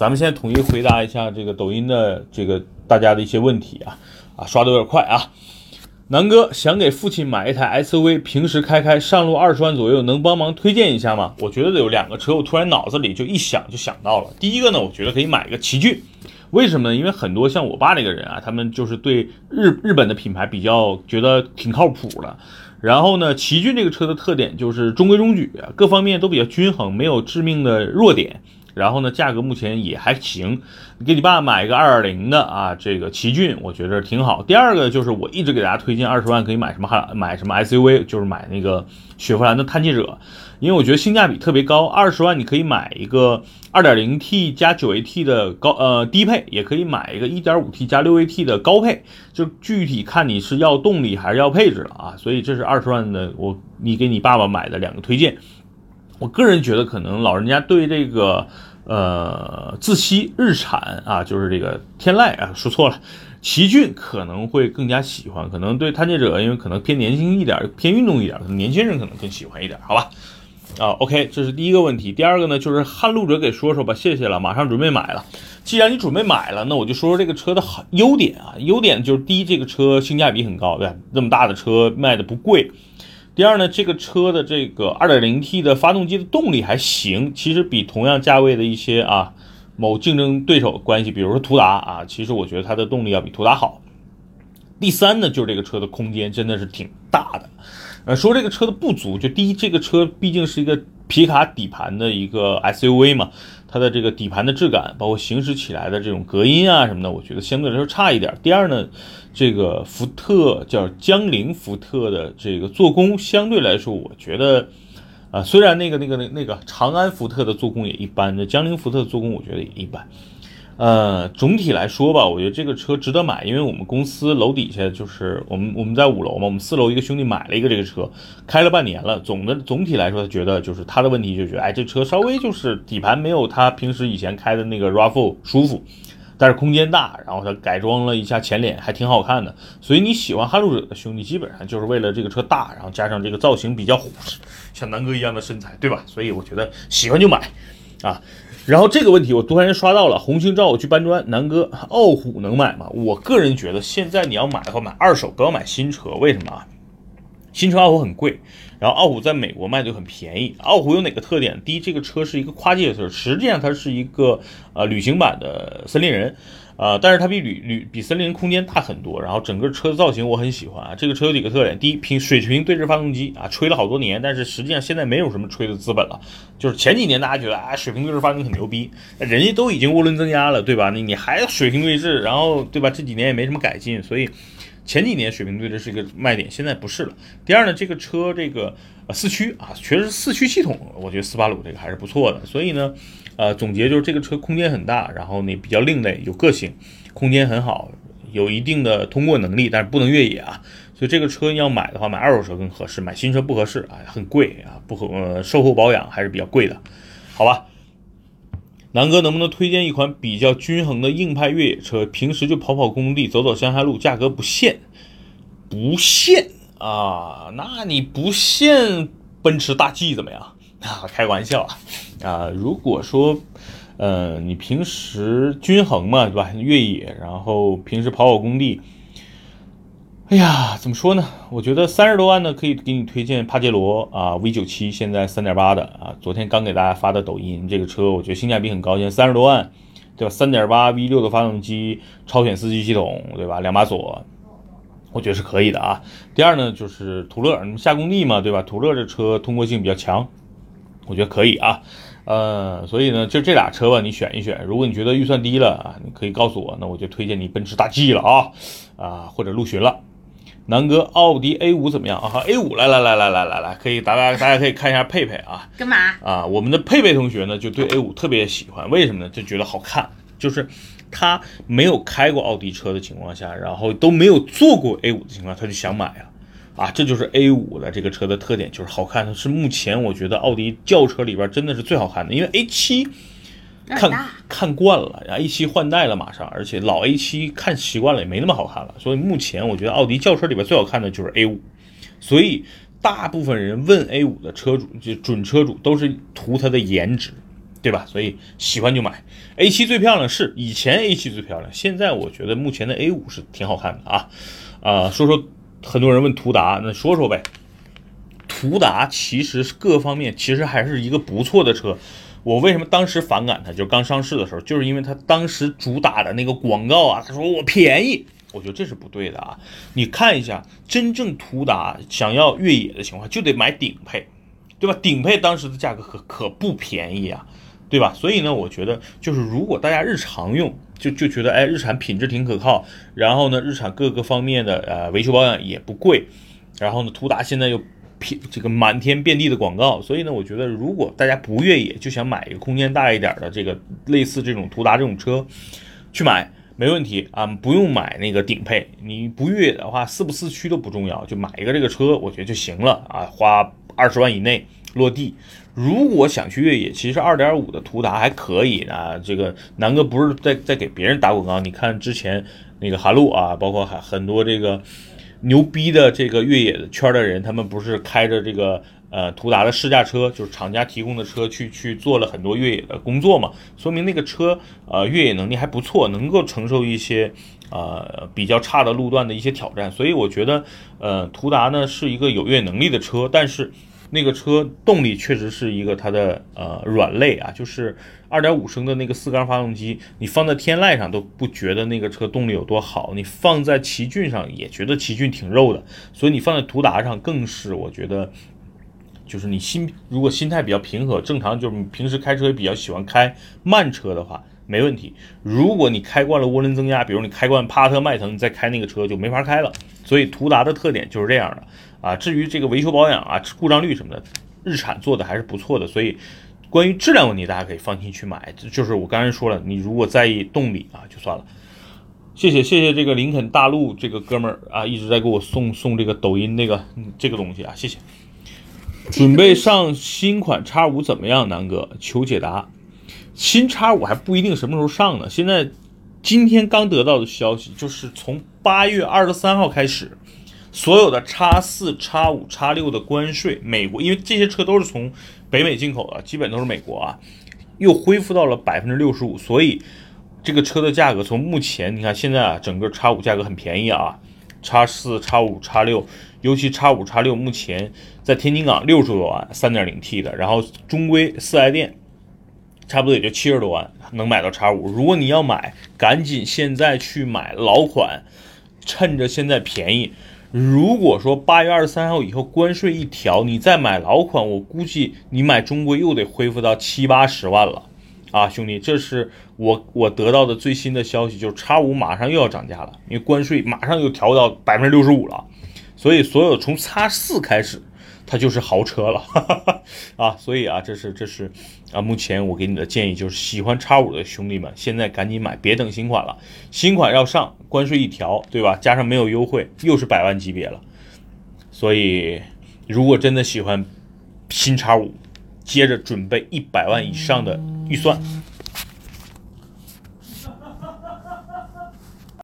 咱们现在统一回答一下这个抖音的这个大家的一些问题啊啊，刷的有点快啊。南哥想给父亲买一台 SUV，平时开开，上路二十万左右，能帮忙推荐一下吗？我觉得有两个车，我突然脑子里就一想就想到了。第一个呢，我觉得可以买一个奇骏，为什么呢？因为很多像我爸那个人啊，他们就是对日日本的品牌比较觉得挺靠谱的。然后呢，奇骏这个车的特点就是中规中矩，各方面都比较均衡，没有致命的弱点。然后呢，价格目前也还行，给你爸买一个二点零的啊，这个奇骏我觉得挺好。第二个就是我一直给大家推荐二十万可以买什么哈，买什么 SUV，就是买那个雪佛兰的探界者，因为我觉得性价比特别高。二十万你可以买一个二点零 T 加九 AT 的高呃低配，也可以买一个一点五 T 加六 AT 的高配，就具体看你是要动力还是要配置了啊。所以这是二十万的我你给你爸爸买的两个推荐。我个人觉得，可能老人家对这个，呃，自吸日产啊，就是这个天籁啊，说错了，奇骏可能会更加喜欢。可能对探界者，因为可能偏年轻一点，偏运动一点，可能年轻人可能更喜欢一点，好吧？啊，OK，这是第一个问题。第二个呢，就是撼路者给说说吧，谢谢了，马上准备买了。既然你准备买了，那我就说说这个车的好优点啊。优点就是第一，这个车性价比很高，对吧？那么大的车卖的不贵。第二呢，这个车的这个 2.0T 的发动机的动力还行，其实比同样价位的一些啊某竞争对手关系，比如说途达啊，其实我觉得它的动力要比途达好。第三呢，就是这个车的空间真的是挺大的。呃，说这个车的不足，就第一，这个车毕竟是一个皮卡底盘的一个 SUV 嘛。它的这个底盘的质感，包括行驶起来的这种隔音啊什么的，我觉得相对来说差一点。第二呢，这个福特叫江铃福特的这个做工相对来说，我觉得啊，虽然那个那个那那个长安福特的做工也一般，那江铃福特的做工我觉得也一般。呃，总体来说吧，我觉得这个车值得买，因为我们公司楼底下就是我们我们在五楼嘛，我们四楼一个兄弟买了一个这个车，开了半年了。总的总体来说，他觉得就是他的问题就觉得，哎，这车稍微就是底盘没有他平时以前开的那个 RAV4 舒服，但是空间大，然后他改装了一下前脸，还挺好看的。所以你喜欢撼路者的兄弟，基本上就是为了这个车大，然后加上这个造型比较虎实，像南哥一样的身材，对吧？所以我觉得喜欢就买啊。然后这个问题我突然刷到了，红星照我去搬砖，南哥傲虎能买吗？我个人觉得现在你要买的话，买二手不要买新车，为什么啊？新车傲虎很贵，然后傲虎在美国卖的就很便宜。傲虎有哪个特点？第一，这个车是一个跨界车，实际上它是一个呃旅行版的森林人。呃，但是它比旅旅比森林人空间大很多，然后整个车的造型我很喜欢啊。这个车有几个特点，第一，平水平对置发动机啊，吹了好多年，但是实际上现在没有什么吹的资本了。就是前几年大家觉得啊，水平对置发动机很牛逼，人家都已经涡轮增压了，对吧？你你还水平对置，然后对吧？这几年也没什么改进，所以前几年水平对置是一个卖点，现在不是了。第二呢，这个车这个呃四驱啊，确实四驱系统，我觉得斯巴鲁这个还是不错的，所以呢。呃，总结就是这个车空间很大，然后呢比较另类，有个性，空间很好，有一定的通过能力，但是不能越野啊。所以这个车要买的话，买二手车更合适，买新车不合适啊，很贵啊，不合呃售后保养还是比较贵的，好吧？南哥能不能推荐一款比较均衡的硬派越野车，平时就跑跑工地，走走乡下路，价格不限，不限啊？那你不限奔驰大 G 怎么样？啊，开玩笑啊，啊，如果说，呃，你平时均衡嘛，对吧？越野，然后平时跑跑工地，哎呀，怎么说呢？我觉得三十多万呢，可以给你推荐帕杰罗啊，V 九七，现在三点八的啊，昨天刚给大家发的抖音，这个车我觉得性价比很高，现在三十多万，对吧？三点八 V 六的发动机，超选四驱系统，对吧？两把锁，我觉得是可以的啊。第二呢，就是途乐，你下工地嘛，对吧？途乐这车通过性比较强。我觉得可以啊，呃，所以呢，就这俩车吧，你选一选。如果你觉得预算低了啊，你可以告诉我，那我就推荐你奔驰大 G 了啊，啊，或者陆巡了。南哥，奥迪 A 五怎么样啊？A 五来来来来来来来，可以，大家大家可以看一下佩佩啊。干嘛？啊，我们的佩佩同学呢，就对 A 五特别喜欢，为什么呢？就觉得好看，就是他没有开过奥迪车的情况下，然后都没有坐过 A 五的情况下，他就想买啊。啊，这就是 A 五的这个车的特点，就是好看。是目前我觉得奥迪轿车里边真的是最好看的，因为 A 七看看惯了，A 七换代了马上，而且老 A 七看习惯了也没那么好看了。所以目前我觉得奥迪轿车里边最好看的就是 A 五。所以大部分人问 A 五的车主，就准车主都是图它的颜值对吧？所以喜欢就买。A7 最漂亮是以前 A7 最漂亮，现在我觉得目前的 A5 是挺好看的啊啊！说说很多人问途达，那说说呗。途达其实各方面其实还是一个不错的车。我为什么当时反感它？就刚上市的时候，就是因为它当时主打的那个广告啊，他说我便宜，我觉得这是不对的啊。你看一下，真正途达想要越野的情况，就得买顶配，对吧？顶配当时的价格可可不便宜啊，对吧？所以呢，我觉得就是如果大家日常用，就就觉得哎，日产品质挺可靠，然后呢，日产各个方面的呃维修保养也不贵，然后呢，途达现在又。这个满天遍地的广告，所以呢，我觉得如果大家不越野，就想买一个空间大一点的这个类似这种途达这种车，去买没问题啊，不用买那个顶配。你不越野的话，四不四驱都不重要，就买一个这个车，我觉得就行了啊，花二十万以内落地。如果想去越野，其实二点五的途达还可以啊。这个南哥不是在在给别人打广告，你看之前那个韩路啊，包括还很多这个。牛逼的这个越野的圈的人，他们不是开着这个呃途达的试驾车，就是厂家提供的车去去做了很多越野的工作嘛，说明那个车呃越野能力还不错，能够承受一些呃比较差的路段的一些挑战，所以我觉得呃途达呢是一个有越野能力的车，但是。那个车动力确实是一个它的呃软肋啊，就是二点五升的那个四缸发动机，你放在天籁上都不觉得那个车动力有多好，你放在奇骏上也觉得奇骏挺肉的，所以你放在途达上更是我觉得，就是你心如果心态比较平和，正常就是平时开车也比较喜欢开慢车的话，没问题。如果你开惯了涡轮增压，比如你开惯帕特、迈腾，你再开那个车就没法开了。所以途达的特点就是这样的。啊，至于这个维修保养啊、故障率什么的，日产做的还是不错的，所以关于质量问题，大家可以放心去买。就是我刚才说了，你如果在意动力啊，就算了。谢谢谢谢这个林肯大陆这个哥们儿啊，一直在给我送送这个抖音那个这个东西啊，谢谢。准备上新款叉五怎么样，南哥？求解答。新叉五还不一定什么时候上呢，现在今天刚得到的消息就是从八月二十三号开始。所有的叉四、叉五、叉六的关税，美国因为这些车都是从北美进口的，基本都是美国啊，又恢复到了百分之六十五，所以这个车的价格从目前你看现在啊，整个叉五价格很便宜啊，叉四、叉五、叉六，尤其叉五、叉六目前在天津港六十多万，三点零 T 的，然后中规四 S 店差不多也就七十多万能买到叉五，如果你要买，赶紧现在去买老款，趁着现在便宜。如果说八月二十三号以后关税一调，你再买老款，我估计你买中规又得恢复到七八十万了，啊，兄弟，这是我我得到的最新的消息，就是叉五马上又要涨价了，因为关税马上又调到百分之六十五了，所以所有从叉四开始。它就是豪车了，啊，所以啊，这是这是啊，目前我给你的建议就是，喜欢叉五的兄弟们，现在赶紧买，别等新款了，新款要上，关税一调，对吧？加上没有优惠，又是百万级别了。所以，如果真的喜欢新叉五，接着准备一百万以上的预算。